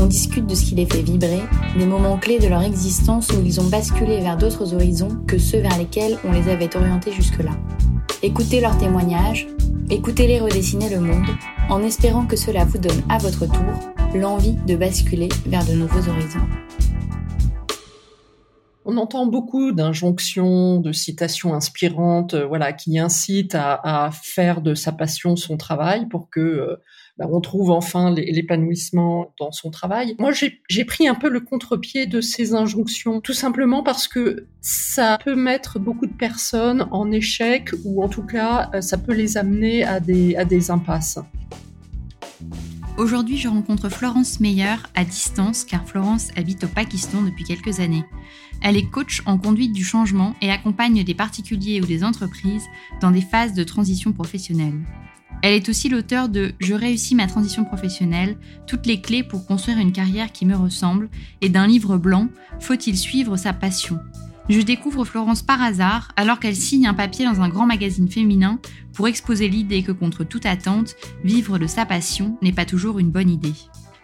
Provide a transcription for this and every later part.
On discute de ce qui les fait vibrer, des moments clés de leur existence où ils ont basculé vers d'autres horizons que ceux vers lesquels on les avait orientés jusque-là. Écoutez leurs témoignages, écoutez-les redessiner le monde, en espérant que cela vous donne à votre tour l'envie de basculer vers de nouveaux horizons. On entend beaucoup d'injonctions, de citations inspirantes, euh, voilà, qui incitent à, faire de sa passion son travail pour que euh, bah, on trouve enfin l'épanouissement dans son travail. Moi, j'ai pris un peu le contre-pied de ces injonctions, tout simplement parce que ça peut mettre beaucoup de personnes en échec ou en tout cas, euh, ça peut les amener à des, à des impasses. Aujourd'hui, je rencontre Florence Meyer à distance car Florence habite au Pakistan depuis quelques années. Elle est coach en conduite du changement et accompagne des particuliers ou des entreprises dans des phases de transition professionnelle. Elle est aussi l'auteur de Je réussis ma transition professionnelle, toutes les clés pour construire une carrière qui me ressemble, et d'un livre blanc, Faut-il suivre sa passion? Je découvre Florence par hasard alors qu'elle signe un papier dans un grand magazine féminin pour exposer l'idée que contre toute attente, vivre de sa passion n'est pas toujours une bonne idée.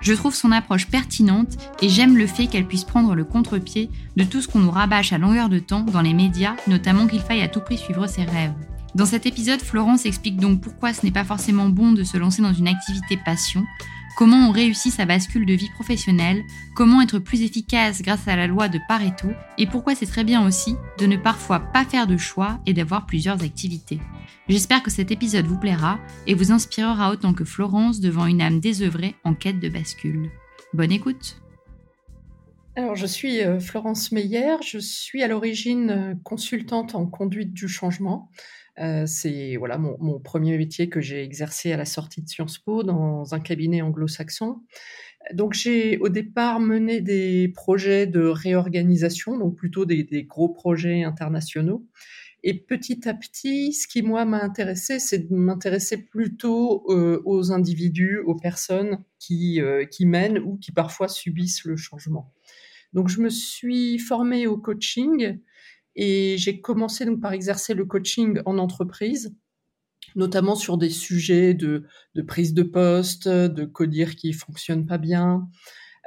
Je trouve son approche pertinente et j'aime le fait qu'elle puisse prendre le contre-pied de tout ce qu'on nous rabâche à longueur de temps dans les médias, notamment qu'il faille à tout prix suivre ses rêves. Dans cet épisode, Florence explique donc pourquoi ce n'est pas forcément bon de se lancer dans une activité passion, comment on réussit sa bascule de vie professionnelle, comment être plus efficace grâce à la loi de Pareto, et pourquoi c'est très bien aussi de ne parfois pas faire de choix et d'avoir plusieurs activités. J'espère que cet épisode vous plaira et vous inspirera autant que Florence devant une âme désœuvrée en quête de bascule. Bonne écoute alors, je suis euh, Florence Meyer, je suis à l'origine euh, consultante en conduite du changement. Euh, c'est voilà mon, premier métier que j'ai exercé à la sortie de Sciences Po dans un cabinet anglo-saxon. Donc j'ai au départ mené des projets de réorganisation, donc plutôt des, des gros projets internationaux. Et petit à petit, ce qui moi m'a intéressé, c'est de m'intéresser plutôt euh, aux individus, aux personnes qui, euh, qui mènent ou qui parfois subissent le changement. Donc je me suis formée au coaching et j'ai commencé donc par exercer le coaching en entreprise, notamment sur des sujets de, de prise de poste, de codir qui fonctionne pas bien.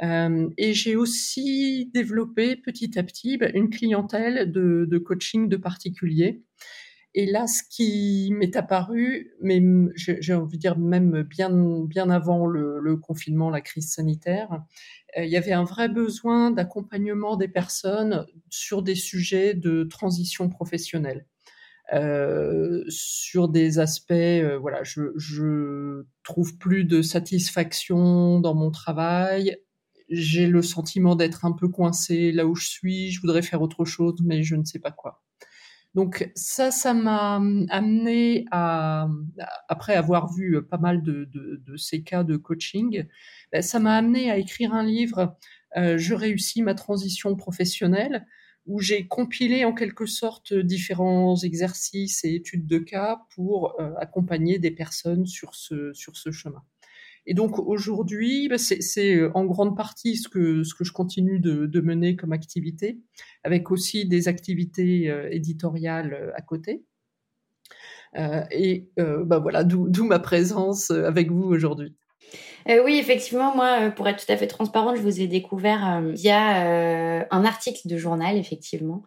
Euh, et j'ai aussi développé petit à petit bah, une clientèle de, de, coaching de particuliers. Et là, ce qui m'est apparu, mais j'ai envie de dire même bien, bien avant le, confinement, la crise sanitaire, euh, il y avait un vrai besoin d'accompagnement des personnes sur des sujets de transition professionnelle. Euh, sur des aspects, euh, voilà, je, je trouve plus de satisfaction dans mon travail. J'ai le sentiment d'être un peu coincé là où je suis. Je voudrais faire autre chose, mais je ne sais pas quoi. Donc ça, ça m'a amené à, après avoir vu pas mal de, ces cas de coaching, ben, ça m'a amené à écrire un livre. Euh, je réussis ma transition professionnelle où j'ai compilé en quelque sorte différents exercices et études de cas pour euh, accompagner des personnes sur ce chemin. Et donc aujourd'hui, bah, c'est euh, en grande partie ce que, ce que je continue de, de, mener comme activité, avec aussi des activités euh, éditoriales à côté. Euh, et bah voilà, d'où ma présence avec vous aujourd'hui. Euh, oui, effectivement, moi, euh, pour être tout à fait transparente, je vous ai découvert euh, via un article de journal, effectivement,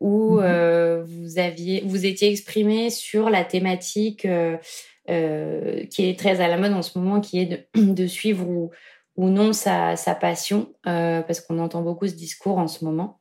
où mhm. vous aviez, vous étiez exprimé sur la thématique qui est très à la mode en ce moment, qui est de, suivre ou, ou non sa, sa passion, parce qu'on entend beaucoup ce discours en ce moment.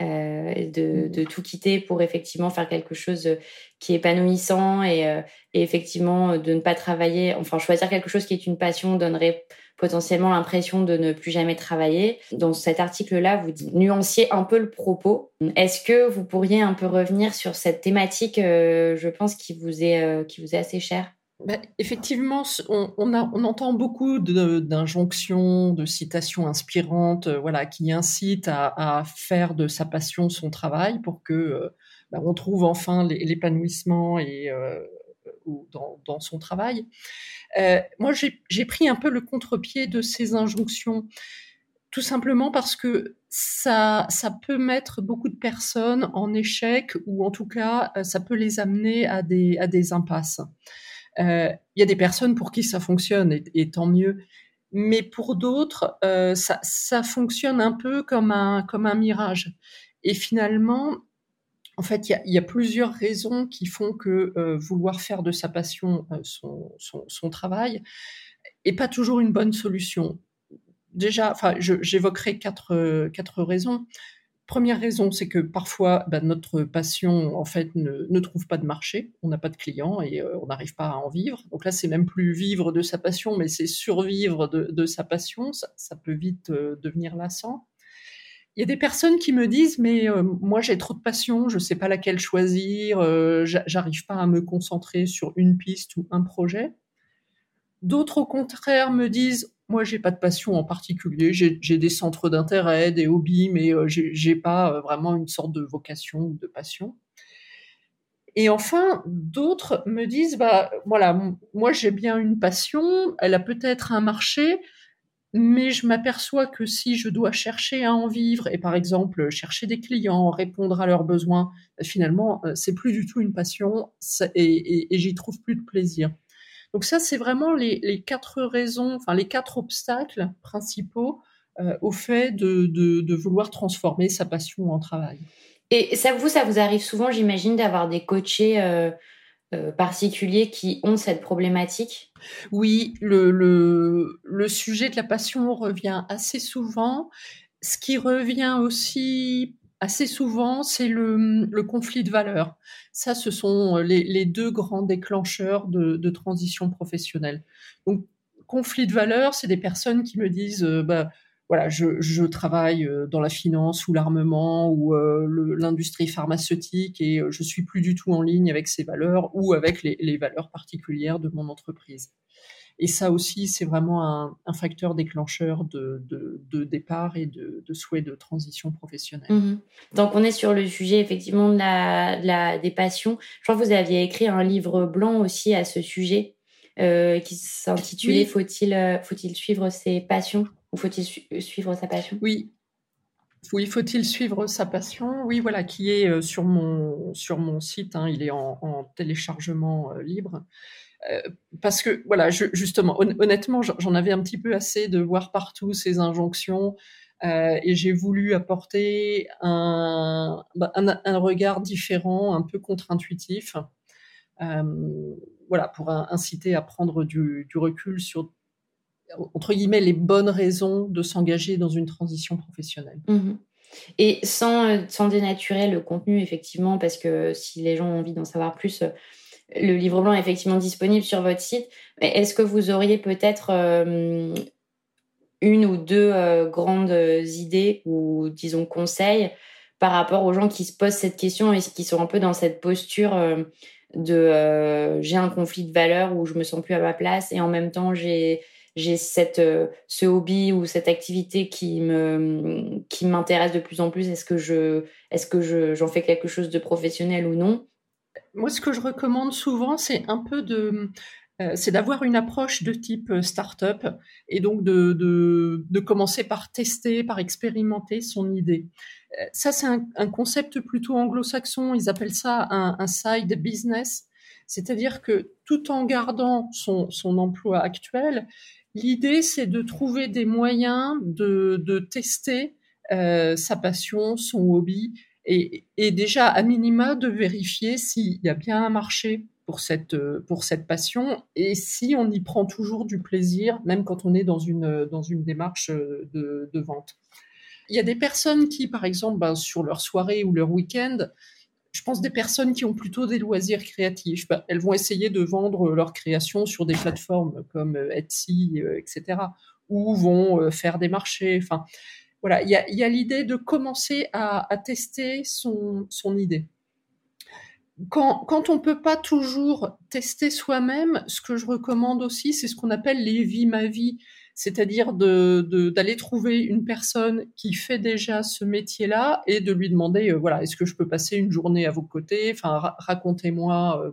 Euh, de, de, tout quitter pour effectivement faire quelque chose qui est épanouissant et, euh, et, effectivement de ne pas travailler, enfin choisir quelque chose qui est une passion donnerait potentiellement l'impression de ne plus jamais travailler. Dans cet article-là, vous nuanciez un peu le propos. Est-ce que vous pourriez un peu revenir sur cette thématique, euh, je pense, qui vous est, qui vous est assez chère? Ben, effectivement, on, entend beaucoup d'injonctions, de, citations inspirantes, euh, voilà, qui incitent à, faire de sa passion son travail pour que euh, ben, on trouve enfin l'épanouissement et euh, dans, son travail. Moi, j'ai pris un peu le contre-pied de ces injonctions, tout simplement parce que ça, peut mettre beaucoup de personnes en échec ou en tout cas, ça peut les amener à des impasses. Euh, il y a des personnes pour qui ça fonctionne et, tant mieux. Mais pour d'autres, euh, ça, fonctionne un peu comme un, comme un mirage. Et finalement, en fait, il y a, plusieurs raisons qui font que euh, vouloir faire de sa passion son, travail est pas toujours une bonne solution. Déjà, j'évoquerai quatre, quatre raisons. Première raison, c'est que parfois bah, notre passion en fait ne, ne, trouve pas de marché, on n'a pas de clients et euh, on n'arrive pas à en vivre. Donc là, c'est même plus vivre de sa passion, mais c'est survivre de, sa passion. Ça, peut vite euh, devenir lassant. Il y a des personnes qui me disent mais euh, moi j'ai trop de passion, je sais pas laquelle choisir, j'arrive pas à me concentrer sur une piste ou un projet. D'autres au contraire me disent moi, j'ai pas de passion en particulier. J'ai des centres d'intérêt, des hobbies, mais euh, j'ai pas euh, vraiment une sorte de vocation ou de passion. Et enfin, d'autres me disent, bah voilà, moi j'ai bien une passion, elle a peut-être un marché, mais je m'aperçois que si je dois chercher à en vivre et par exemple chercher des clients, répondre à leurs besoins, bah, finalement euh, c'est plus du tout une passion et, et, et j'y trouve plus de plaisir. Donc ça, c'est vraiment les, les, quatre raisons, enfin les quatre obstacles principaux euh, au fait de, de, de, vouloir transformer sa passion en travail. Et ça vous, ça vous arrive souvent, j'imagine, d'avoir des coachés euh, euh, particuliers qui ont cette problématique? Oui, le, le, le sujet de la passion revient assez souvent. Ce qui revient aussi assez souvent, c'est le, conflit de valeurs. Ça, ce sont euh, les, deux grands déclencheurs de, transition professionnelle. Donc, conflit de valeurs, c'est des personnes qui me disent, euh, bah, voilà, je, travaille euh, dans la finance ou l'armement ou l'industrie pharmaceutique et je suis plus du tout en ligne avec ces valeurs ou avec les valeurs particulières de mon entreprise. Et ça aussi, c'est vraiment un, un, facteur déclencheur de, de, de départ et de, de, souhait de transition professionnelle. Mmh. Donc, on est sur le sujet effectivement de la, de la, des passions. Je crois que vous aviez écrit un livre blanc aussi à ce sujet euh, qui s'intitulait oui. Faut-il euh, faut-il suivre ses passions ou faut-il su suivre sa passion? Oui, oui, faut-il suivre sa passion? Oui, voilà, qui est euh, sur mon sur mon site. Hein, il est en, en téléchargement euh, libre. Euh, parce que voilà, justement, honnêtement, j'en avais un petit peu assez de voir partout ces injonctions euh, et j'ai voulu apporter un, bah, un, regard différent, un peu contre-intuitif, euh, voilà, pour inciter à prendre du, recul sur entre guillemets les bonnes raisons de s'engager dans une transition professionnelle. Mmh Et sans dénaturer le contenu, effectivement, parce que si les gens ont envie d'en savoir plus, le livre blanc est effectivement disponible sur votre site. Est-ce que vous auriez peut-être une ou deux grandes idées ou, disons, conseils par rapport aux gens qui se posent cette question et qui sont un peu dans cette posture euh, de euh, j'ai un conflit de valeurs où je me sens plus à ma place et en même temps j'ai j'ai cette euh, ce hobby ou cette activité qui me qui m'intéresse de plus en plus est-ce que je est-ce que je j'en fais quelque chose de professionnel ou non? Moi ce que je recommande souvent c'est un peu de c'est d'avoir une approche de type start-up et donc de, de, de, commencer par tester, par expérimenter son idée ça, c'est un, concept plutôt anglo-saxon. Ils appellent ça un, side business. C'est-à-dire que tout en gardant son, emploi actuel, l'idée, c'est de trouver des moyens de, tester euh, sa passion, son hobby, et, déjà, à minima, de vérifier s'il y a bien un marché pour cette, pour cette passion et si on y prend toujours du plaisir, même quand on est dans une, dans une démarche de vente. Il y a des personnes qui, par exemple, ben, sur leur soirée ou leur week-end, je pense des personnes qui ont plutôt des loisirs créatifs. Ben, elles vont essayer de vendre leur création sur des plateformes comme euh, Etsy, euh, etc., ou vont euh, faire des marchés. Voilà, il y a, l'idée de commencer à, tester son, idée. Quand, on ne peut pas toujours tester soi-même, ce que je recommande aussi, c'est ce qu'on appelle les vies ma vie c'est-à-dire d'aller trouver une personne qui fait déjà ce métier-là et de lui demander, euh, voilà, est-ce que je peux passer une journée à vos côtés Enfin, racontez-moi euh,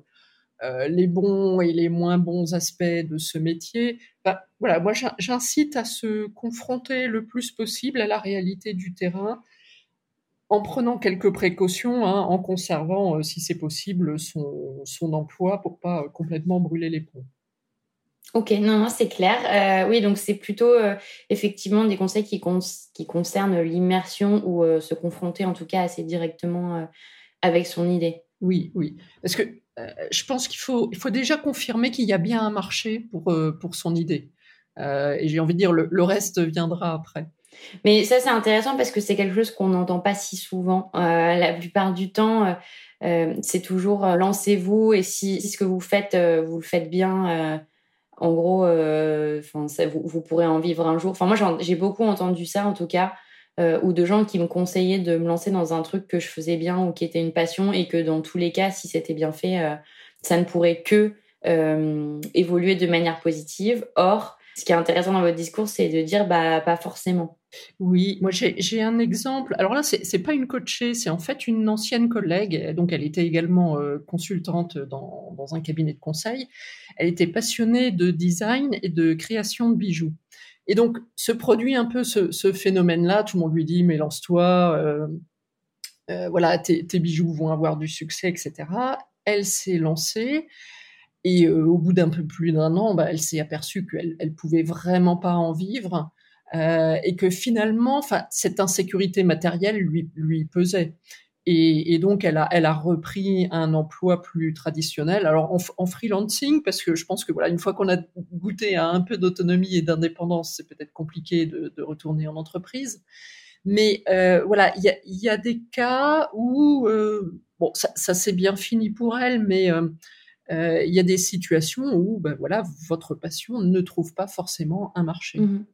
les bons et les moins bons aspects de ce métier. Bah, voilà, moi j'incite à se confronter le plus possible à la réalité du terrain en prenant quelques précautions, hein, en conservant, si c'est possible, son, son emploi pour pas complètement brûler les ponts. Ok, non, non, c'est clair. Euh, oui, donc c'est plutôt euh, effectivement des conseils qui, qui concernent l'immersion ou euh, se confronter en tout cas assez directement avec son idée. Oui, oui. Parce que je pense qu'il faut, il faut déjà confirmer qu'il y a bien un marché pour, pour son idée. et j'ai envie de dire, le, le, reste viendra après. Mais ça, c'est intéressant parce que c'est quelque chose qu'on n'entend pas si souvent. la plupart du temps, c'est toujours lancez-vous et si, ce que vous faites, vous le faites bien en gros, euh, vous, vous, pourrez en vivre un jour. Enfin, moi, j'ai beaucoup entendu ça, en tout cas, euh, ou de gens qui me conseillaient de me lancer dans un truc que je faisais bien ou qui était une passion, et que dans tous les cas, si c'était bien fait, euh, ça ne pourrait que évoluer de manière positive. Or, ce qui est intéressant dans votre discours, c'est de dire, bah, pas forcément. Oui, moi j'ai un exemple. Alors là, c'est pas une coachée, c'est en fait une ancienne collègue. Donc elle était également euh, consultante dans, dans, un cabinet de conseil. Elle était passionnée de design et de création de bijoux. Et donc se produit un peu ce, phénomène-là. Tout le monde lui dit mais lance-toi, euh, euh, voilà, tes, bijoux vont avoir du succès, etc. Elle s'est lancée. Et euh, au bout d'un peu plus d'un an, bah, elle s'est aperçue qu'elle elle pouvait vraiment pas en vivre et que finalement, cette insécurité matérielle lui pesait. Et, donc, elle a, elle a repris un emploi plus traditionnel. Alors, en, freelancing, parce que je pense que voilà, une fois qu'on a goûté à un peu d'autonomie et d'indépendance, c'est peut-être compliqué de, retourner en entreprise. Mais euh, voilà, il y a, des cas où euh, bon, ça, s'est bien fini pour elle, mais euh, il y a des situations où ben voilà, votre passion ne trouve pas forcément un marché. Mmh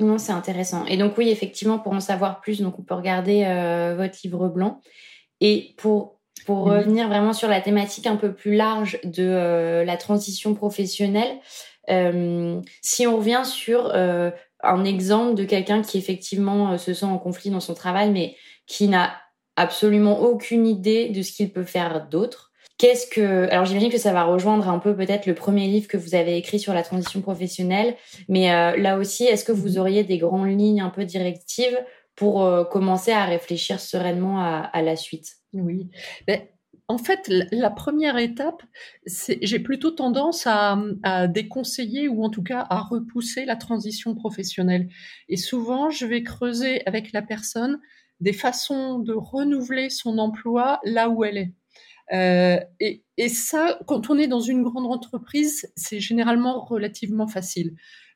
non, c'est intéressant. Et donc oui, effectivement, pour en savoir plus, donc on peut regarder euh, votre livre blanc. Et pour pour revenir vraiment sur la thématique un peu plus large de euh, la transition professionnelle, euh, si on revient sur un exemple de quelqu'un qui effectivement se sent en conflit dans son travail, mais qui n'a absolument aucune idée de ce qu'il peut faire d'autre, Qu'est-ce que alors j'imagine que ça va rejoindre un peu peut-être le premier livre que vous avez écrit sur la transition professionnelle, mais euh, là aussi, est-ce que vous mhm. auriez des grandes lignes un peu directives pour euh, commencer à réfléchir sereinement à, la suite? Oui. Ben, en fait, la première étape, j'ai plutôt tendance à, à, déconseiller ou en tout cas à repousser la transition professionnelle. Et souvent, je vais creuser avec la personne des façons de renouveler son emploi là où elle est. Euh, et, et, ça, quand on est dans une grande entreprise, c'est généralement relativement facile.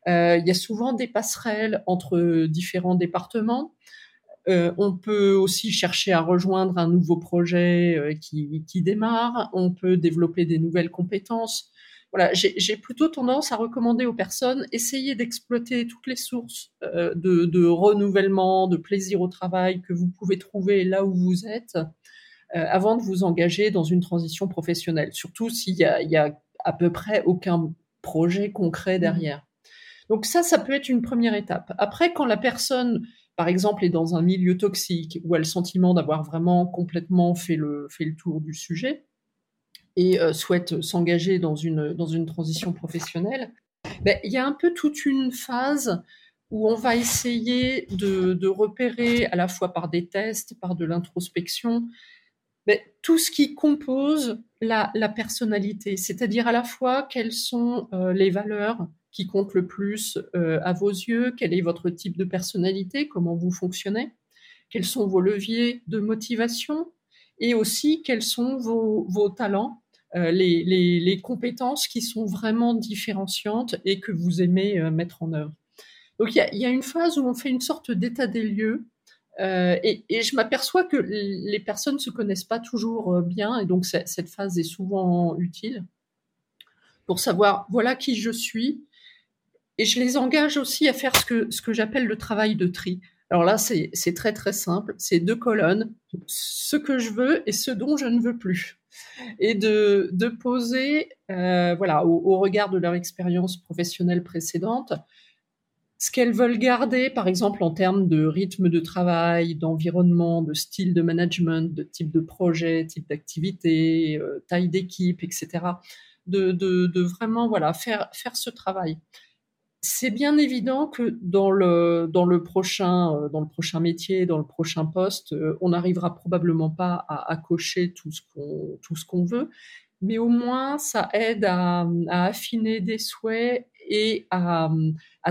Euh, il y a souvent des passerelles entre différents départements. Euh, on peut aussi chercher à rejoindre un nouveau projet qui, qui, démarre. On peut développer des nouvelles compétences. Voilà, j'ai plutôt tendance à recommander aux personnes essayer d'exploiter toutes les sources de, de, renouvellement, de plaisir au travail que vous pouvez trouver là où vous êtes, avant de vous engager dans une transition professionnelle. Surtout s'il y a, à peu près aucun projet concret derrière. Donc ça, ça peut être une première étape. Après, quand la personne par exemple, est dans un milieu toxique ou a le sentiment d'avoir vraiment complètement fait le, tour du sujet et euh, souhaite s'engager dans une, transition professionnelle, ben, il y a un peu toute une phase où on va essayer de repérer à la fois par des tests, par de l'introspection, ben, tout ce qui compose la, personnalité, c'est-à-dire à la fois quelles sont euh, les valeurs qui compte le plus euh, à vos yeux Quel est votre type de personnalité Comment vous fonctionnez Quels sont vos leviers de motivation Et aussi, quels sont vos, talents euh, les, compétences qui sont vraiment différenciantes et que vous aimez mettre en œuvre. Donc il y a, une phase où on fait une sorte d'état des lieux euh, et, je m'aperçois que les personnes se connaissent pas toujours bien et donc cette phase est souvent utile pour savoir voilà qui je suis, et je les engage aussi à faire ce que, ce que j'appelle le travail de tri. Alors là, c'est très très simple. C'est deux colonnes, ce que je veux et ce dont je ne veux plus. Et de, de poser, euh, voilà, au, regard de leur expérience professionnelle précédente, ce qu'elles veulent garder, par exemple en termes de rythme de travail, d'environnement, de style de management, de type de projet, type d'activité, euh, taille d'équipe, etc. De, vraiment voilà faire faire ce travail c'est bien évident que dans le, dans le prochain, euh, dans le prochain métier, dans le prochain poste, euh, on n'arrivera probablement pas à, à, cocher tout ce qu'on, veut, mais au moins ça aide à affiner des souhaits et à,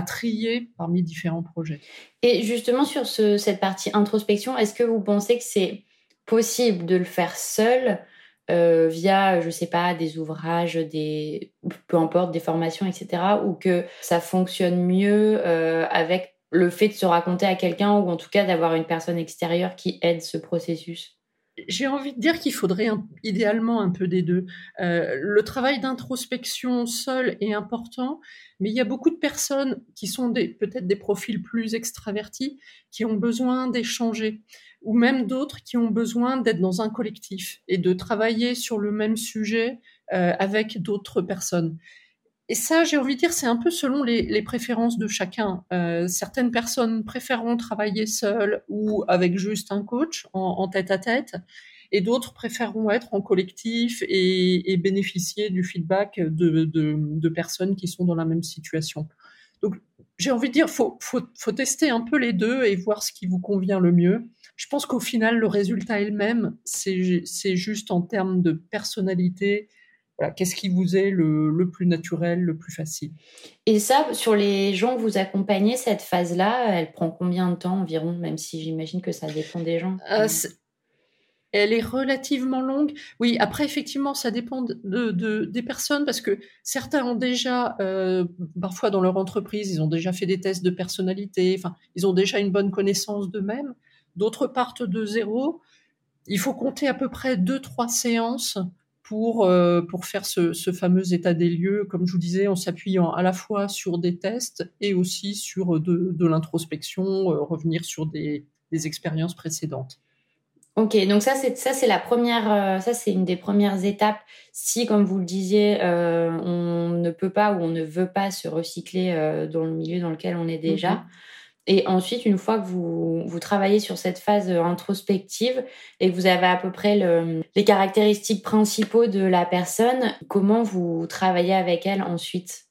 trier parmi différents projets. Et justement sur ce, cette partie introspection, est-ce que vous pensez que c'est possible de le faire seul euh, via, je sais pas, des ouvrages, des, peu importe, des formations, etc., ou que ça fonctionne mieux euh, avec le fait de se raconter à quelqu'un ou en tout cas d'avoir une personne extérieure qui aide ce processus? J'ai envie de dire qu'il faudrait idéalement un peu des deux. Euh, le travail d'introspection seul est important, mais il y a beaucoup de personnes qui sont peut-être des profils plus extravertis, qui ont besoin d'échanger ou même d'autres qui ont besoin d'être dans un collectif et de travailler sur le même sujet euh, avec d'autres personnes. Et ça, j'ai envie de dire, c'est un peu selon les, préférences de chacun. Euh, certaines personnes préféreront travailler seules ou avec juste un coach en, tête à tête, et d'autres préféreront être en collectif et, bénéficier du feedback de, personnes qui sont dans la même situation. Donc, j'ai envie de dire, faut, faut tester un peu les deux et voir ce qui vous convient le mieux. Je pense qu'au final, le résultat est le même. C'est juste en termes de personnalité. Voilà, Qu'est-ce qui vous est le, le, plus naturel, le plus facile? Et ça, sur les gens que vous accompagnez, cette phase-là, elle prend combien de temps environ, même si j'imagine que ça dépend des gens? Euh, elle est relativement longue. Oui, après, effectivement, ça dépend de, de, des personnes parce que certains ont déjà, euh, parfois dans leur entreprise, ils ont déjà fait des tests de personnalité, enfin, ils ont déjà une bonne connaissance d'eux-mêmes. D'autres partent de zéro. Il faut compter à peu près deux, trois séances pour, euh, pour faire ce, ce, fameux état des lieux, comme je vous disais, en s'appuyant à la fois sur des tests et aussi sur de, de l'introspection, euh, revenir sur des, des expériences précédentes. Ok, donc ça c'est ça c'est la première, euh, ça c'est une des premières étapes. Si, comme vous le disiez, euh, on ne peut pas ou on ne veut pas se recycler euh, dans le milieu dans lequel on est déjà. Et ensuite, une fois que vous, vous travaillez sur cette phase introspective et que vous avez à peu près le, les caractéristiques principaux de la personne, comment vous travaillez avec elle ensuite?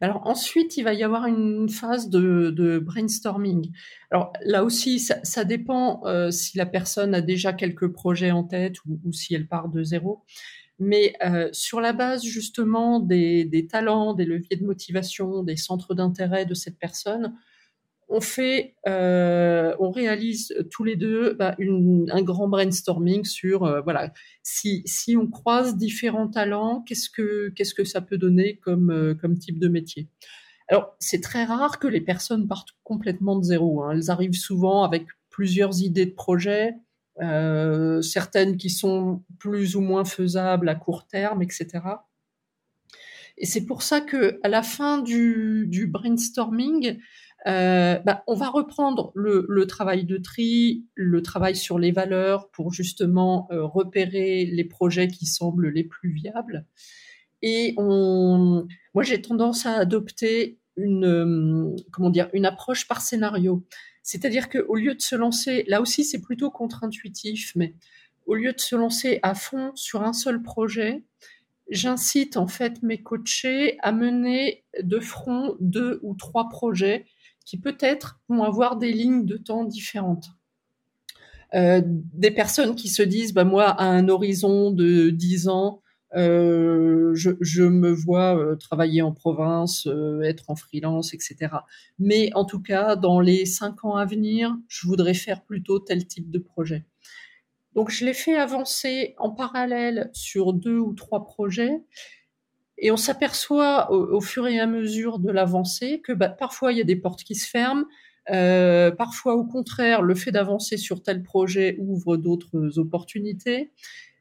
Alors ensuite, il va y avoir une phase de, brainstorming. Alors là aussi, ça, dépend euh, si la personne a déjà quelques projets en tête ou, si elle part de zéro. Mais euh, sur la base justement des, talents, des leviers de motivation, des centres d'intérêt de cette personne, on fait, euh, on réalise tous les deux bah, un grand brainstorming sur euh, voilà si, si on croise différents talents, qu'est-ce que qu'est-ce que ça peut donner comme euh, comme type de métier? Alors c'est très rare que les personnes partent complètement de zéro. Hein. Elles arrivent souvent avec plusieurs idées de projet, euh, certaines qui sont plus ou moins faisables à court terme, etc. Et c'est pour ça que à la fin du, du brainstorming, euh, bah, on va reprendre le, le, travail de tri, le travail sur les valeurs pour justement euh, repérer les projets qui semblent les plus viables. Et on, moi, j'ai tendance à adopter une, euh, comment dire, une approche par scénario. C'est-à-dire qu'au lieu de se lancer, là aussi, c'est plutôt contre-intuitif, mais au lieu de se lancer à fond sur un seul projet, j'incite en fait mes coachés à mener de front deux ou trois projets qui peut-être vont avoir des lignes de temps différentes. Euh, des personnes qui se disent, bah, moi, à un horizon de 10 ans, euh, je, me vois euh, travailler en province, être en freelance, etc. Mais en tout cas, dans les cinq ans à venir, je voudrais faire plutôt tel type de projet. Donc, je l'ai fait avancer en parallèle sur deux ou trois projets. Et on s'aperçoit au, fur et à mesure de l'avancée que bah, parfois il y a des portes qui se ferment, euh, parfois au contraire le fait d'avancer sur tel projet ouvre d'autres opportunités.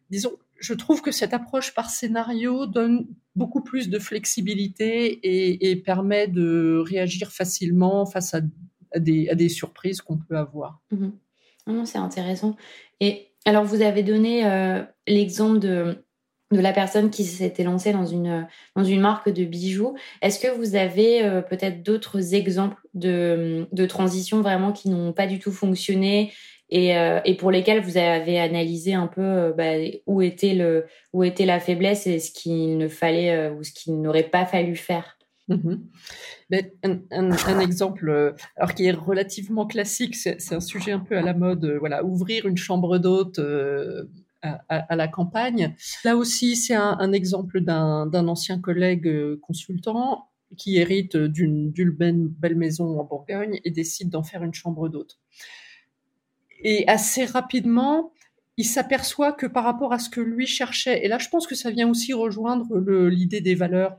Disons, je trouve que cette approche par scénario donne beaucoup plus de flexibilité et, et permet de réagir facilement face à, des, surprises qu'on peut avoir. Mmh. Non, c'est intéressant. Et alors, vous avez donné euh, l'exemple de de la personne qui s'était lancée dans une dans une marque de bijoux. Est-ce que vous avez euh, peut-être d'autres exemples de, de transitions vraiment qui n'ont pas du tout fonctionné et, euh, et pour lesquelles vous avez analysé un peu euh, bah, où était le où était la faiblesse et ce qu'il ne fallait euh, ou ce qu'il n'aurait pas fallu faire? Mmh un, un, un, exemple, alors qui est relativement classique, c'est un sujet un peu à la mode. voilà, ouvrir une chambre d'hôte à, la campagne. Là aussi, c'est un, un, exemple d'un ancien collègue euh, consultant qui hérite d'une belle maison en Bourgogne et décide d'en faire une chambre d'hôte. Et assez rapidement, il s'aperçoit que par rapport à ce que lui cherchait, et là je pense que ça vient aussi rejoindre l'idée des valeurs,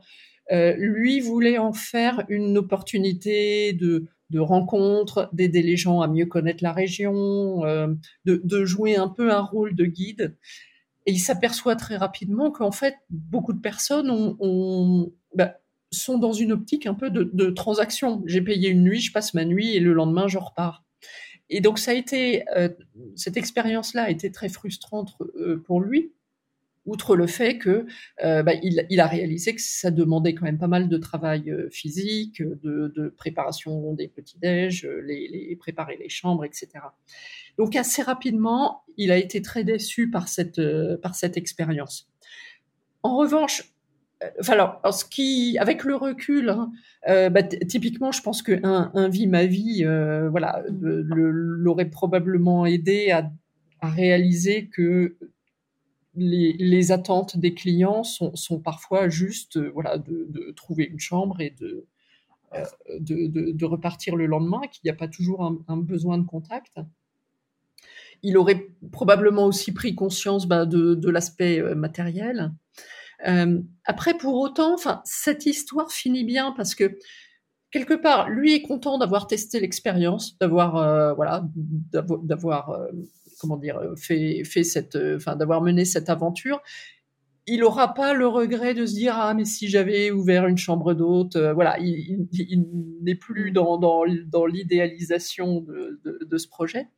euh, lui voulait en faire une opportunité de, de rencontres, d'aider les gens à mieux connaître la région, euh, de, de, jouer un peu un rôle de guide. Et il s'aperçoit très rapidement qu'en fait, beaucoup de personnes ont, ont, bah, sont dans une optique un peu de, de transaction. J'ai payé une nuit, je passe ma nuit et le lendemain, je repars. Et donc, ça a été, euh, cette expérience-là a été très frustrante euh, pour lui outre le fait que euh, bah, il, a réalisé que ça demandait quand même pas mal de travail euh, physique, de, préparation des petits-déj, euh, les, préparer les chambres, etc. Donc assez rapidement, il a été très déçu par cette, expérience. En revanche, alors, avec le recul, hein, bah, typiquement, je pense que un, vie ma vie, voilà, l'aurait probablement aidé à réaliser que les, attentes des clients sont, parfois juste euh, voilà, de, trouver une chambre et de, euh, de, de repartir le lendemain, qu'il n'y a pas toujours un, besoin de contact. Il aurait probablement aussi pris conscience bah, de, l'aspect euh, matériel. Après, pour autant, cette histoire finit bien parce que quelque part, lui est content d'avoir testé l'expérience, d'avoir voilà, d'avoir comment dire, euh, fait, fait cette, euh, enfin, d'avoir mené cette aventure, il n'aura pas le regret de se dire ah mais si j'avais ouvert une chambre d'hôte, euh, voilà, il, il, il n'est plus dans, dans, dans l'idéalisation de, de, de, ce projet.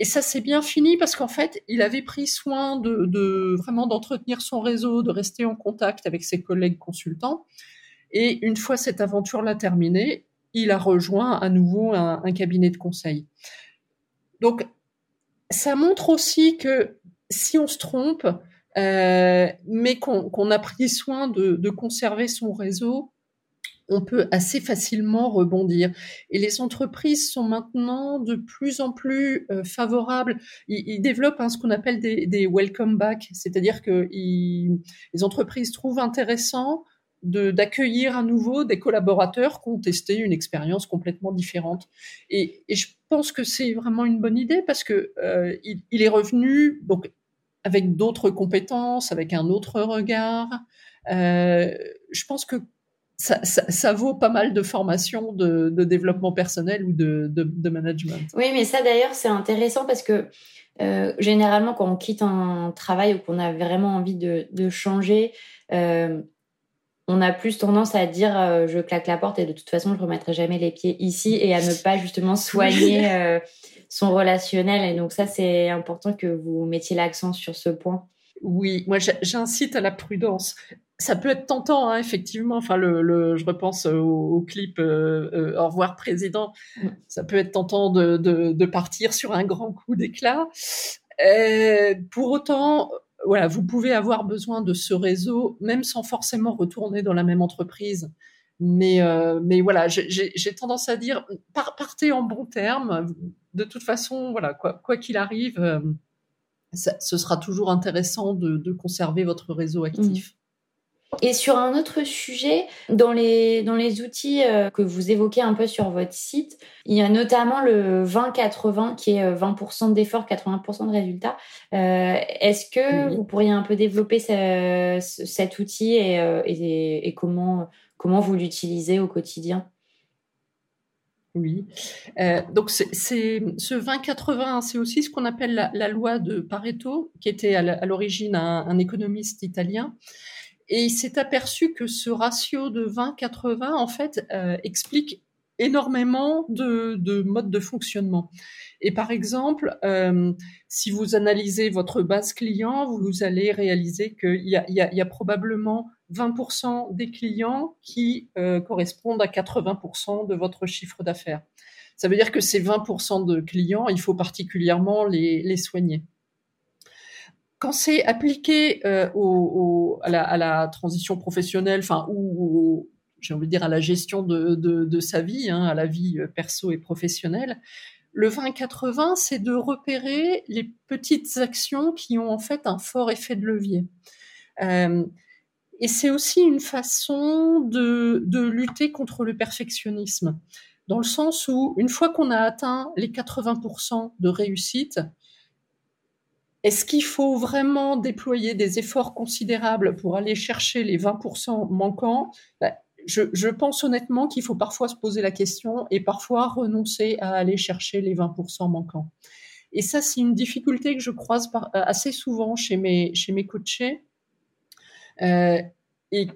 Et ça s'est bien fini parce qu'en fait, il avait pris soin de, de vraiment d'entretenir son réseau, de rester en contact avec ses collègues consultants. Et une fois cette aventure-là terminée, il a rejoint à nouveau un, un cabinet de conseil. Donc ça montre aussi que si on se trompe, euh, mais qu'on qu a pris soin de, conserver son réseau, on peut assez facilement rebondir. Et les entreprises sont maintenant de plus en plus euh, favorables. Ils, développent hein, ce qu'on appelle des, welcome back, c'est-à-dire que les entreprises trouvent intéressant d'accueillir à nouveau des collaborateurs qui ont testé une expérience complètement différente. Et, je pense que c'est vraiment une bonne idée parce que euh, il, est revenu donc avec d'autres compétences, avec un autre regard. Euh, je pense que ça, vaut pas mal de formations de, développement personnel ou de, management. Oui, mais ça d'ailleurs, c'est intéressant parce que euh, généralement, quand on quitte un travail ou qu'on a vraiment envie de, changer, on a plus tendance à dire euh, je claque la porte et de toute façon je remettrai jamais les pieds ici et à ne pas justement soigner son relationnel. Et donc ça, c'est important que vous mettiez l'accent sur ce point. Oui, moi j'incite à la prudence ça peut être tentant, hein, effectivement. Enfin, le, je repense au, clip euh, euh, Au revoir président. Mm. Ça peut être tentant de, de, partir sur un grand coup d'éclat. Euh, pour autant, voilà, vous pouvez avoir besoin de ce réseau, même sans forcément retourner dans la même entreprise. Mais, mais voilà, j'ai tendance à dire, partez en bon terme. De toute façon, voilà, quoi qu'il arrive, ce sera toujours intéressant de, conserver votre réseau actif. Mm. Et sur un autre sujet, dans les, dans les outils euh, que vous évoquez un peu sur votre site, il y a notamment le 20-80 qui est 20% euh, d'efforts, 80% de résultats. Euh, Est-ce que vous pourriez un peu développer ce, cet outil et, et, et, comment, comment vous l'utilisez au quotidien? Oui. Euh, donc c'est ce 20-80, c'est aussi ce qu'on appelle la, la, loi de Pareto, qui était à l'origine un, un, économiste italien, et il s'est aperçu que ce ratio de 20-80, en fait, euh, explique énormément de, de, modes de fonctionnement. Et par exemple, euh, si vous analysez votre base client, vous allez réaliser qu'il y a, probablement 20% des clients qui euh, correspondent à 80% de votre chiffre d'affaires. Ça veut dire que ces 20% de clients, il faut particulièrement les soigner quand c'est appliqué euh, à, la, transition professionnelle, enfin, ou, j'ai envie de dire à la gestion de, sa vie, hein, à la vie euh, perso et professionnelle, le 20-80, c'est de repérer les petites actions qui ont en fait un fort effet de levier. Euh, et c'est aussi une façon de, lutter contre le perfectionnisme, dans le sens où une fois qu'on a atteint les 80% de réussite, est-ce qu'il faut vraiment déployer des efforts considérables pour aller chercher les 20% manquants? Ben, je, pense honnêtement qu'il faut parfois se poser la question et parfois renoncer à aller chercher les 20% manquants. Et ça, c'est une difficulté que je croise euh, assez souvent chez mes, coachés euh, et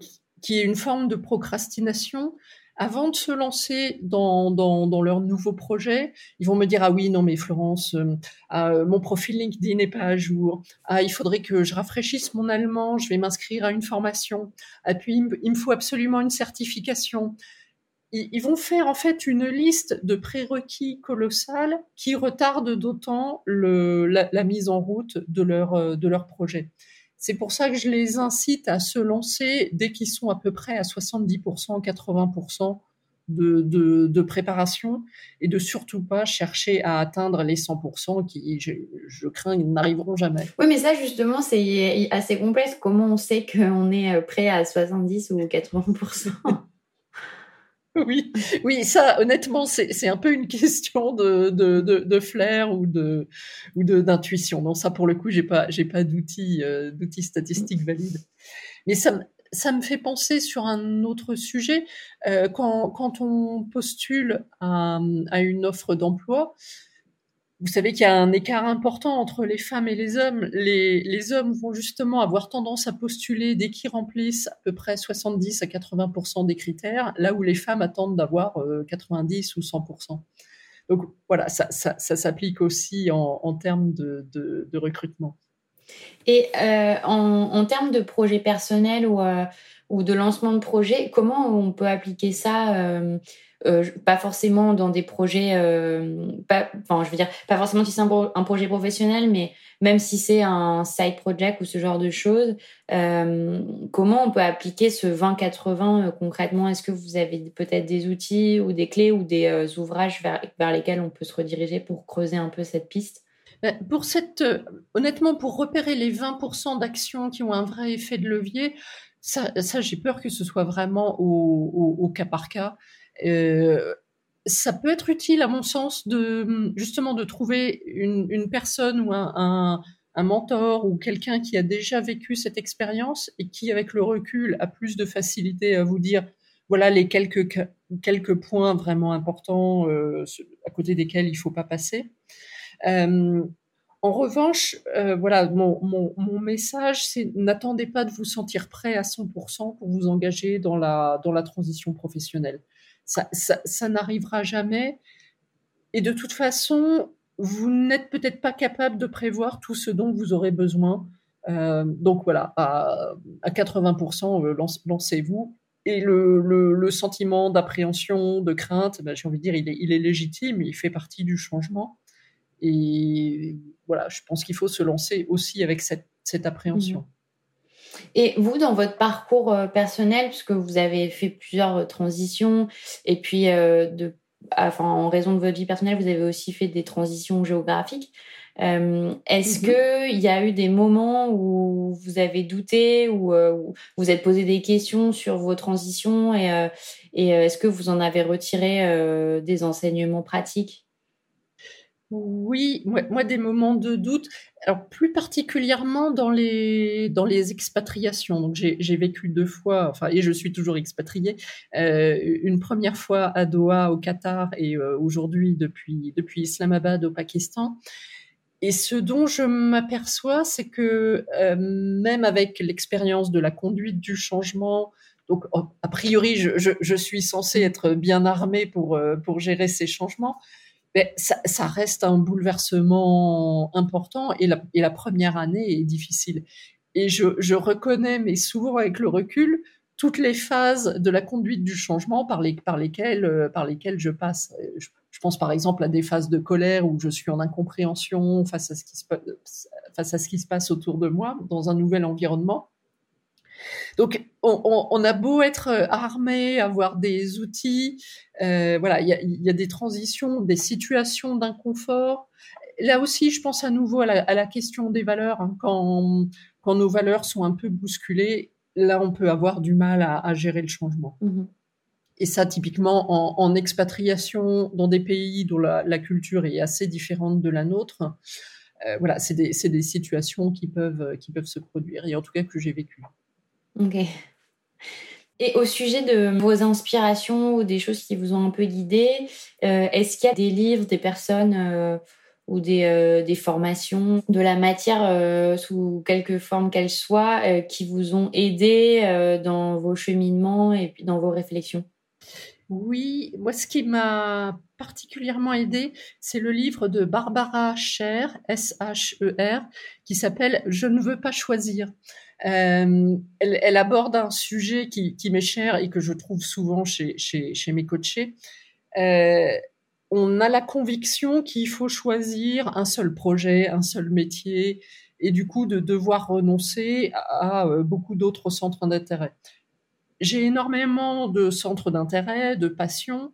qui est une forme de procrastination avant de se lancer dans, leur nouveau projet, ils vont me dire ah oui non mais Florence, euh, ah, mon profil LinkedIn n'est pas à jour. Ah il faudrait que je rafraîchisse mon allemand, je vais m'inscrire à une formation. Et ah, puis il me faut absolument une certification. Ils, vont faire en fait une liste de prérequis colossales qui retardent d'autant la, mise en route de leur euh, de leur projet. C'est pour ça que je les incite à se lancer dès qu'ils sont à peu près à 70%, 80% de, de, préparation et de surtout pas chercher à atteindre les 100% qui, je, je crains, n'arriveront jamais. Oui, mais ça, justement, c'est assez complexe. Comment on sait qu'on est prêt à 70 ou 80% Oui, oui, ça, honnêtement, c'est un peu une question de, de, de, de flair ou de ou d'intuition. Non, ça, pour le coup, j'ai pas j'ai pas d'outils euh, d'outils statistiques valides. Mais ça, ça me fait penser sur un autre sujet. Euh, quand, quand on postule à, à une offre d'emploi, vous savez qu'il y a un écart important entre les femmes et les hommes. Les, les hommes vont justement avoir tendance à postuler dès qu'ils remplissent à peu près 70 à 80% des critères, là où les femmes attendent d'avoir 90 euh, ou 100%. Donc voilà, ça, ça, s'applique aussi en, termes de, de, recrutement. Et euh, en, en, termes de projet personnel ou, euh, ou de lancement de projet, comment on peut appliquer ça euh, pas forcément dans des projets, euh, pas, enfin, je veux dire, pas forcément si c'est un, projet professionnel, mais même si c'est un side project ou ce genre de choses, euh, comment on peut appliquer ce 20-80 euh, concrètement? Est-ce que vous avez peut-être des outils ou des clés ou des ouvrages vers, lesquels on peut se rediriger pour creuser un peu cette piste? Pour cette, honnêtement, pour repérer les 20% d'actions qui ont un vrai effet de levier, ça, j'ai peur que ce soit vraiment au cas par cas. Euh, ça peut être utile, à mon sens, de justement de trouver une, personne ou un, mentor ou quelqu'un qui a déjà vécu cette expérience et qui, avec le recul, a plus de facilité à vous dire voilà les quelques quelques points vraiment importants à côté desquels il faut pas passer. En revanche, euh, voilà, mon, mon, message, c'est n'attendez pas de vous sentir prêt à 100% pour vous engager dans la, dans la transition professionnelle. Ça, n'arrivera jamais. Et de toute façon, vous n'êtes peut-être pas capable de prévoir tout ce dont vous aurez besoin. Euh, donc voilà, à, à 80%, euh, lancez-vous. Et le, sentiment d'appréhension, de crainte, ben, j'ai envie de dire, il est, légitime, il fait partie du changement. Et voilà, je pense qu'il faut se lancer aussi avec cette, appréhension. Mhm. Et vous, dans votre parcours euh, personnel, puisque vous avez fait plusieurs euh, transitions, et puis euh, de, enfin, en raison de votre vie personnelle, vous avez aussi fait des transitions géographiques. Est-ce qu'il mhm. que il y a eu des moments où vous avez douté, ou où vous êtes posé des questions sur vos transitions, et, et est-ce que vous en avez retiré des enseignements pratiques? Oui, moi, des moments de doute, alors plus particulièrement dans les dans les expatriations. Donc j'ai vécu deux fois, enfin et je suis toujours expatriée. Euh, une première fois à Doha au Qatar et euh, aujourd'hui depuis depuis Islamabad au Pakistan. Et ce dont je m'aperçois, c'est que euh, même avec l'expérience de la conduite du changement, donc a priori je, je, je suis censée être bien armée pour pour gérer ces changements mais ça, ça, reste un bouleversement important et la, et la, première année est difficile. Et je, je, reconnais, mais souvent avec le recul, toutes les phases de la conduite du changement par, les, par, lesquelles, euh, par lesquelles je passe. Je, je, pense par exemple à des phases de colère où je suis en incompréhension face à ce qui se, face à ce qui se passe autour de moi dans un nouvel environnement. Donc, on, a beau être euh, armé, avoir des outils, euh, voilà, il y a, des transitions, des situations d'inconfort. Là aussi, je pense à nouveau à la, question des valeurs. Hein. Quand, nos valeurs sont un peu bousculées, là, on peut avoir du mal à, gérer le changement. Mmh Et ça, typiquement, en, expatriation dans des pays dont la, culture est assez différente de la nôtre, euh, voilà, c'est des, des, situations qui peuvent, qui peuvent se produire, et en tout cas que j'ai vécues. Ok. Et au sujet de vos inspirations ou des choses qui vous ont un peu guidé, euh, est-ce qu'il y a des livres, des personnes euh, ou des, euh, des, formations, de la matière sous quelque forme qu'elle soit, qui vous ont aidé dans vos cheminements et puis dans vos réflexions? Oui, moi ce qui m'a particulièrement aidé, c'est le livre de Barbara Scher, S-H-E-R, qui s'appelle Je ne veux pas choisir. Euh, elle, aborde un sujet qui, m'est cher et que je trouve souvent chez, mes coachés. Euh, on a la conviction qu'il faut choisir un seul projet, un seul métier, et du coup de devoir renoncer à, euh, beaucoup d'autres centres d'intérêt. J'ai énormément de centres d'intérêt, de passion,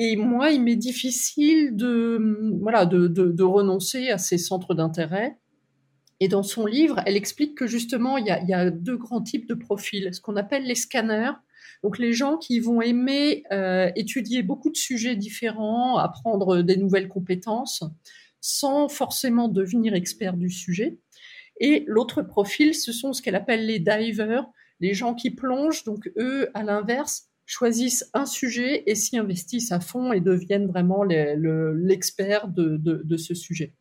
et moi, il m'est difficile de, voilà, de, de renoncer à ces centres d'intérêt et dans son livre, elle explique que justement, il y a, deux grands types de profils, ce qu'on appelle les scanners. Donc les gens qui vont aimer euh, étudier beaucoup de sujets différents, apprendre des nouvelles compétences, sans forcément devenir expert du sujet. Et l'autre profil, ce sont ce qu'elle appelle les divers, les gens qui plongent. Donc eux, à l'inverse, choisissent un sujet et s'y investissent à fond et deviennent vraiment l'expert de ce sujet.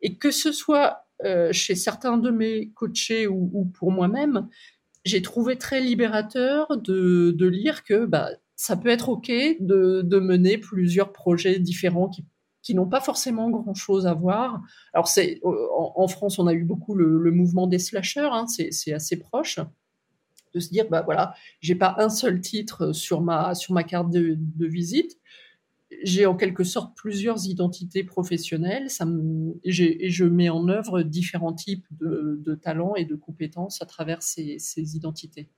Et que ce soit euh, chez certains de mes coachés ou, pour moi-même, j'ai trouvé très libérateur de, lire que bah, ça peut être OK de, mener plusieurs projets différents qui, n'ont pas forcément grand-chose à voir. Alors, c'est en, en, France, on a eu beaucoup le, mouvement des slashers, hein, c'est assez proche de se dire bah voilà j'ai pas un seul titre sur ma carte de visite j'ai en quelque sorte plusieurs identités professionnelles et je mets en œuvre différents types de, talents et de compétences à travers ces, identités.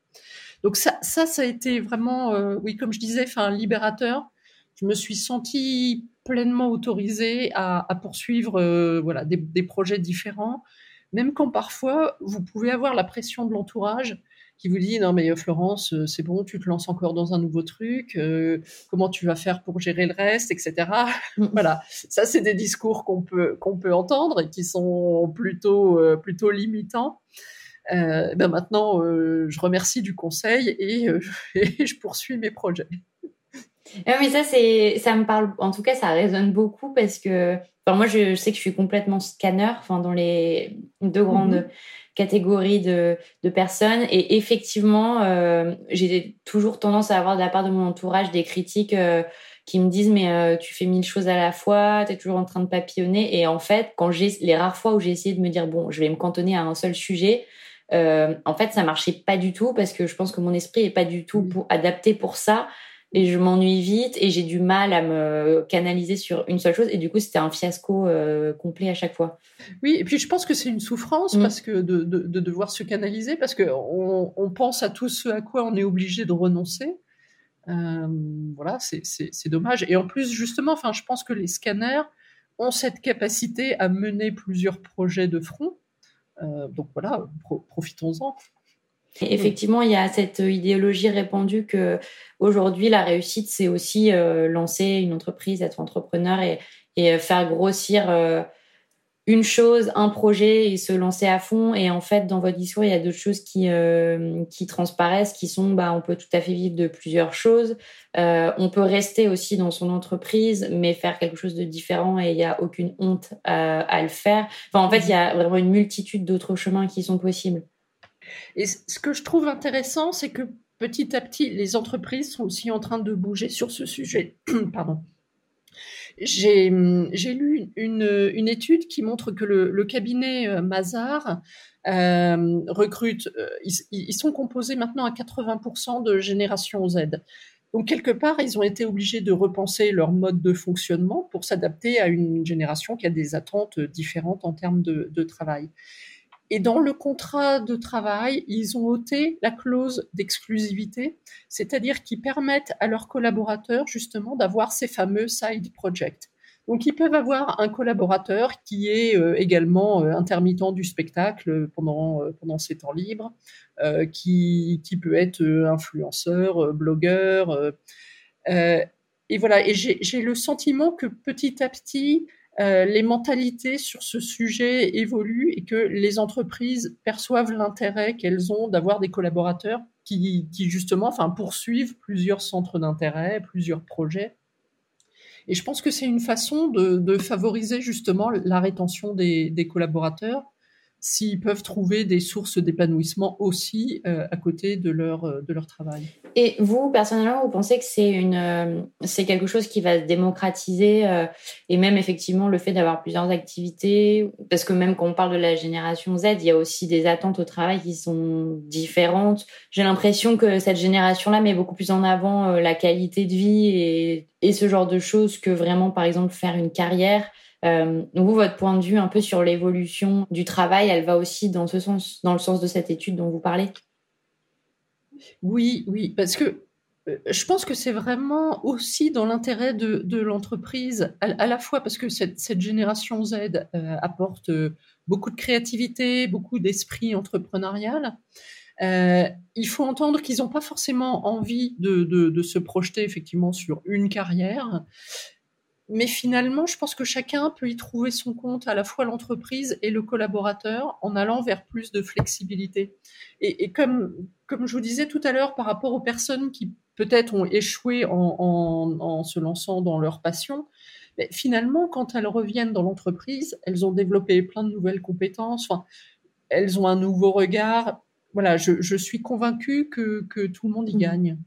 Donc ça, ça, a été vraiment, euh, oui, comme je disais, enfin, libérateur. Je me suis sentie pleinement autorisée à, poursuivre euh, voilà, des projets différents, même quand parfois vous pouvez avoir la pression de l'entourage qui vous dit non mais euh, Florence euh, c'est bon tu te lances encore dans un nouveau truc euh, comment tu vas faire pour gérer le reste etc voilà ça c'est des discours qu'on peut qu'on peut entendre et qui sont plutôt plutôt limitants ben maintenant, je remercie du conseil et, je poursuis mes projets. Oui, mais ça, c'est, ça me parle. En tout cas, ça résonne beaucoup parce que, enfin, moi, je, sais que je suis complètement scanner, enfin, dans les deux grandes mhm. catégories de, de, personnes. Et effectivement, euh, j'ai toujours tendance à avoir de la part de mon entourage des critiques euh, qui me disent mais euh, tu fais mille choses à la fois, tu es toujours en train de papillonner. Et en fait, quand j'ai les rares fois où j'ai essayé de me dire bon, je vais me cantonner à un seul sujet. en fait, ça marchait pas du tout parce que je pense que mon esprit est pas du tout pour, adapté pour ça et je m'ennuie vite et j'ai du mal à me canaliser sur une seule chose et du coup c'était un fiasco euh, complet à chaque fois. Oui et puis je pense que c'est une souffrance mm. parce que de, de, de, devoir se canaliser parce que on, on, pense à tout ce à quoi on est obligé de renoncer. Euh, voilà c'est dommage et en plus justement enfin je pense que les scanners ont cette capacité à mener plusieurs projets de front. Euh, donc voilà profitons-en effectivement, il y a cette idéologie répandue que aujourd'hui la réussite c'est aussi euh, lancer une entreprise, être entrepreneur et, et faire grossir euh, une chose, un projet et se lancer à fond. Et en fait, dans votre discours, il y a d'autres choses qui euh, qui transparaissent, qui sont, bah, on peut tout à fait vivre de plusieurs choses. on peut rester aussi dans son entreprise, mais faire quelque chose de différent et il n'y a aucune honte à, à le faire. Enfin, en fait, il y a vraiment une multitude d'autres chemins qui sont possibles. Et ce que je trouve intéressant, c'est que petit à petit, les entreprises sont aussi en train de bouger sur ce sujet. Pardon. J'ai lu une, étude qui montre que le, cabinet euh, Mazar euh, recrute, euh, ils, sont composés maintenant à 80% de génération Z. Donc quelque part, ils ont été obligés de repenser leur mode de fonctionnement pour s'adapter à une génération qui a des attentes différentes en termes de travail. Et dans le contrat de travail, ils ont ôté la clause d'exclusivité, c'est-à-dire qu'ils permettent à leurs collaborateurs justement d'avoir ces fameux side projects. Donc ils peuvent avoir un collaborateur qui est euh, également euh, intermittent du spectacle pendant, euh, pendant ses temps libres, qui, qui peut être influenceur, blogueur. et voilà, et j'ai le sentiment que petit à petit, euh, les mentalités sur ce sujet évoluent et que les entreprises perçoivent l'intérêt qu'elles ont d'avoir des collaborateurs qui, justement enfin, poursuivent plusieurs centres d'intérêt, plusieurs projets. Et je pense que c'est une façon de, favoriser justement la rétention des collaborateurs s'ils peuvent trouver des sources d'épanouissement aussi euh, à côté de leur, euh, de leur travail. Et vous, personnellement, vous pensez que c'est euh, quelque chose qui va se démocratiser et même effectivement le fait d'avoir plusieurs activités parce que même quand on parle de la génération Z, il y a aussi des attentes au travail qui sont différentes. J'ai l'impression que cette génération-là met beaucoup plus en avant la qualité de vie et, et ce genre de choses que vraiment, par exemple, faire une carrière. Euh, vous, votre point de vue un peu sur l'évolution du travail, elle va aussi dans ce sens, dans le sens de cette étude dont vous parlez? Oui, oui, parce que euh, je pense que c'est vraiment aussi dans l'intérêt de, l'entreprise, à, la fois parce que cette, génération Z euh, apporte beaucoup de créativité, beaucoup d'esprit entrepreneurial. Euh, il faut entendre qu'ils n'ont pas forcément envie de, de, se projeter effectivement sur une carrière, mais finalement, je pense que chacun peut y trouver son compte, à la fois l'entreprise et le collaborateur, en allant vers plus de flexibilité. Et, et comme, comme je vous disais tout à l'heure, par rapport aux personnes qui peut-être ont échoué en, en, en, se lançant dans leur passion, mais finalement, quand elles reviennent dans l'entreprise, elles ont développé plein de nouvelles compétences, enfin, elles ont un nouveau regard. Voilà, je, je suis convaincue que, que tout le monde y mmh. gagne.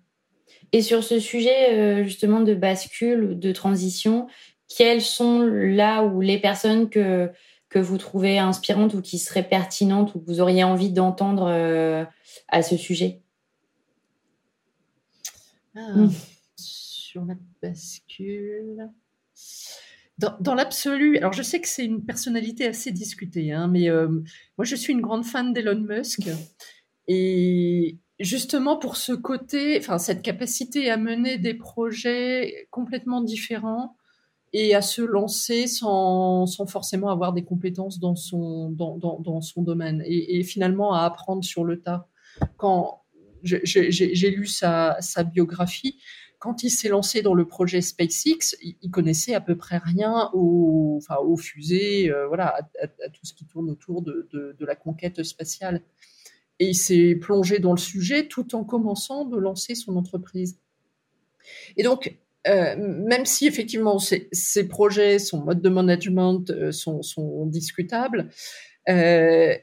Et sur ce sujet euh, justement de bascule, de transition, quelles sont là où les personnes que, que vous trouvez inspirantes ou qui seraient pertinentes ou que vous auriez envie d'entendre euh, à ce sujet? Ah, hmm. Sur la bascule. Dans, l'absolu, alors je sais que c'est une personnalité assez discutée, hein, mais euh, moi je suis une grande fan d'Elon Musk et, justement pour ce côté, enfin cette capacité à mener des projets complètement différents et à se lancer sans, sans forcément avoir des compétences dans son, dans, dans, dans son domaine et, finalement à apprendre sur le tas. Quand j'ai lu sa, sa, biographie, quand il s'est lancé dans le projet SpaceX, il, connaissait à peu près rien aux, enfin, aux fusées, euh, voilà, à, tout ce qui tourne autour de, de la conquête spatiale. Et il s'est plongé dans le sujet tout en commençant de lancer son entreprise. Et donc, euh, même si effectivement ces, projets, son mode de management euh, sont, discutables, euh,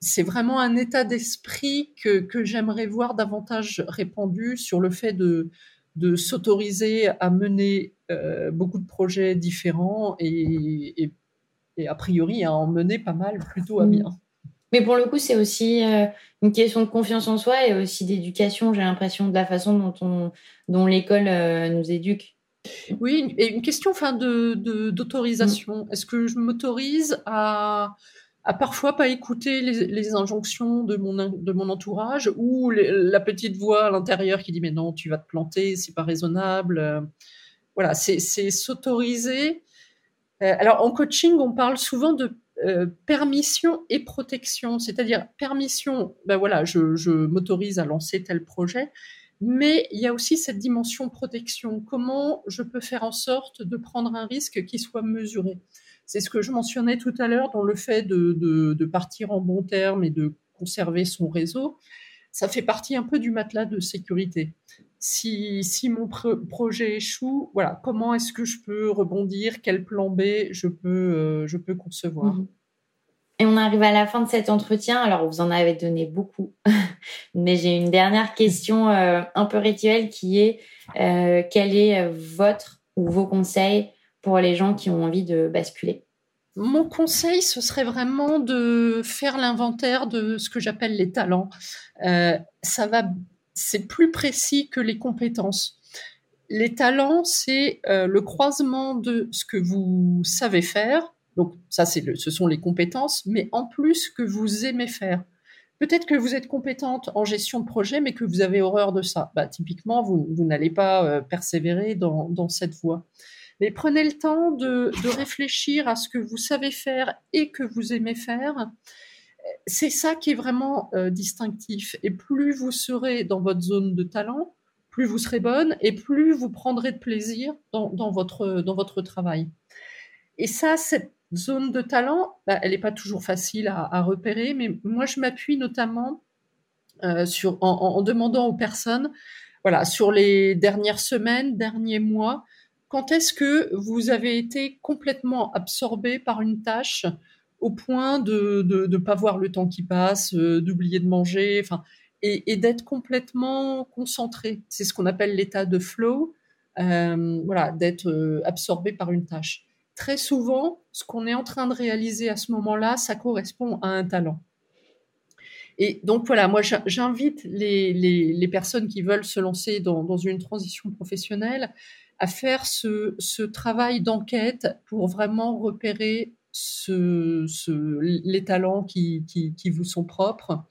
c'est vraiment un état d'esprit que, j'aimerais voir davantage répandu sur le fait de, s'autoriser à mener beaucoup de projets différents et, a priori à en mener pas mal plutôt à mmh. bien. Mais pour le coup, c'est aussi euh, une question de confiance en soi et aussi d'éducation, j'ai l'impression, de la façon dont, on, dont l'école euh, nous éduque. Oui, et une question enfin, de, d'autorisation. Mm. Est-ce que je m'autorise à, à parfois pas écouter les, injonctions de mon, de mon entourage ou la petite voix à l'intérieur qui dit mais non, tu vas te planter, c'est pas raisonnable. Voilà, c'est, c'est s'autoriser. Euh, alors en coaching, on parle souvent de euh, permission et protection, c'est-à-dire permission, ben voilà, je, m'autorise à lancer tel projet, mais il y a aussi cette dimension protection. Comment je peux faire en sorte de prendre un risque qui soit mesuré? C'est ce que je mentionnais tout à l'heure dans le fait de, partir en bon terme et de conserver son réseau. Ça fait partie un peu du matelas de sécurité. Si, mon projet échoue, voilà, comment est-ce que je peux rebondir? Quel plan B je peux, euh, concevoir? Mmh et on arrive à la fin de cet entretien. Alors, vous en avez donné beaucoup, mais j'ai une dernière question euh, un peu rituelle qui est euh, quel est votre ou vos conseils pour les gens qui ont envie de basculer? Mon conseil, ce serait vraiment de faire l'inventaire de ce que j'appelle les talents. ça va, c'est plus précis que les compétences. Les talents, c'est le croisement de ce que vous savez faire donc ça, ce sont les compétences, mais en plus que vous aimez faire. Peut-être que vous êtes compétente en gestion de projet, mais que vous avez horreur de ça. Bah, typiquement, vous, n'allez pas euh, persévérer dans, cette voie. Mais prenez le temps de, réfléchir à ce que vous savez faire et que vous aimez faire. C'est ça qui est vraiment euh, distinctif. Et plus vous serez dans votre zone de talent, plus vous serez bonne et plus vous prendrez de plaisir dans, votre, dans votre travail. Et ça, c'est zone de talent, bah, elle n'est pas toujours facile à, repérer, mais moi je m'appuie notamment euh, sur, en, demandant aux personnes, voilà, sur les dernières semaines, derniers mois, quand est-ce que vous avez été complètement absorbé par une tâche au point de ne pas voir le temps qui passe, euh, d'oublier de manger, enfin, et, d'être complètement concentré? C'est ce qu'on appelle l'état de flow, euh, voilà, d'être absorbé par une tâche très souvent, ce qu'on est en train de réaliser à ce moment-là, ça correspond à un talent. Et donc voilà, moi j'invite les, personnes qui veulent se lancer dans, une transition professionnelle à faire ce, travail d'enquête pour vraiment repérer les talents qui, vous sont propres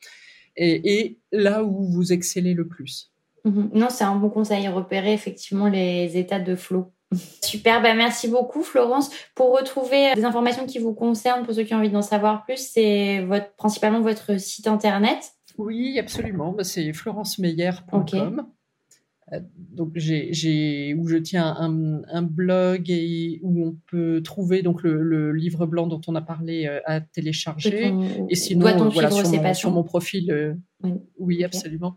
et, là où vous excellez le plus. Mhm. Non, c'est un bon conseil, repérer effectivement les états de flow. Super, bah merci beaucoup Florence. Pour retrouver des informations qui vous concernent, pour ceux qui ont envie d'en savoir plus, c'est votre, principalement votre site internet. Oui, absolument. Bah, c'est florencemeyer.com. Euh, donc j'ai où je tiens un, blog et où on peut trouver donc le, livre blanc dont on a parlé euh, à télécharger. et sinon voilà sur mon, sur mon, profil, euh, oui, absolument.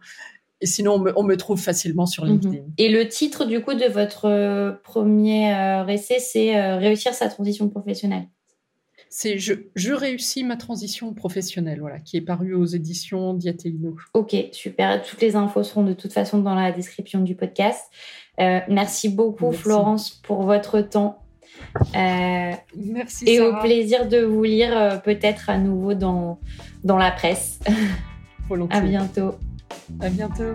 Et sinon, on me, trouve facilement sur mhm. LinkedIn. Et le titre, du coup, de votre euh, premier euh, essai, c'est euh, Réussir sa transition professionnelle? C'est je, réussis ma transition professionnelle, voilà, qui est paru aux éditions Diateino. Ok, super. Toutes les infos seront de toute façon dans la description du podcast. merci beaucoup, Florence, pour votre temps. merci. Et au plaisir de vous lire peut-être à nouveau dans, dans la presse. Volontiers. À bientôt. À bientôt.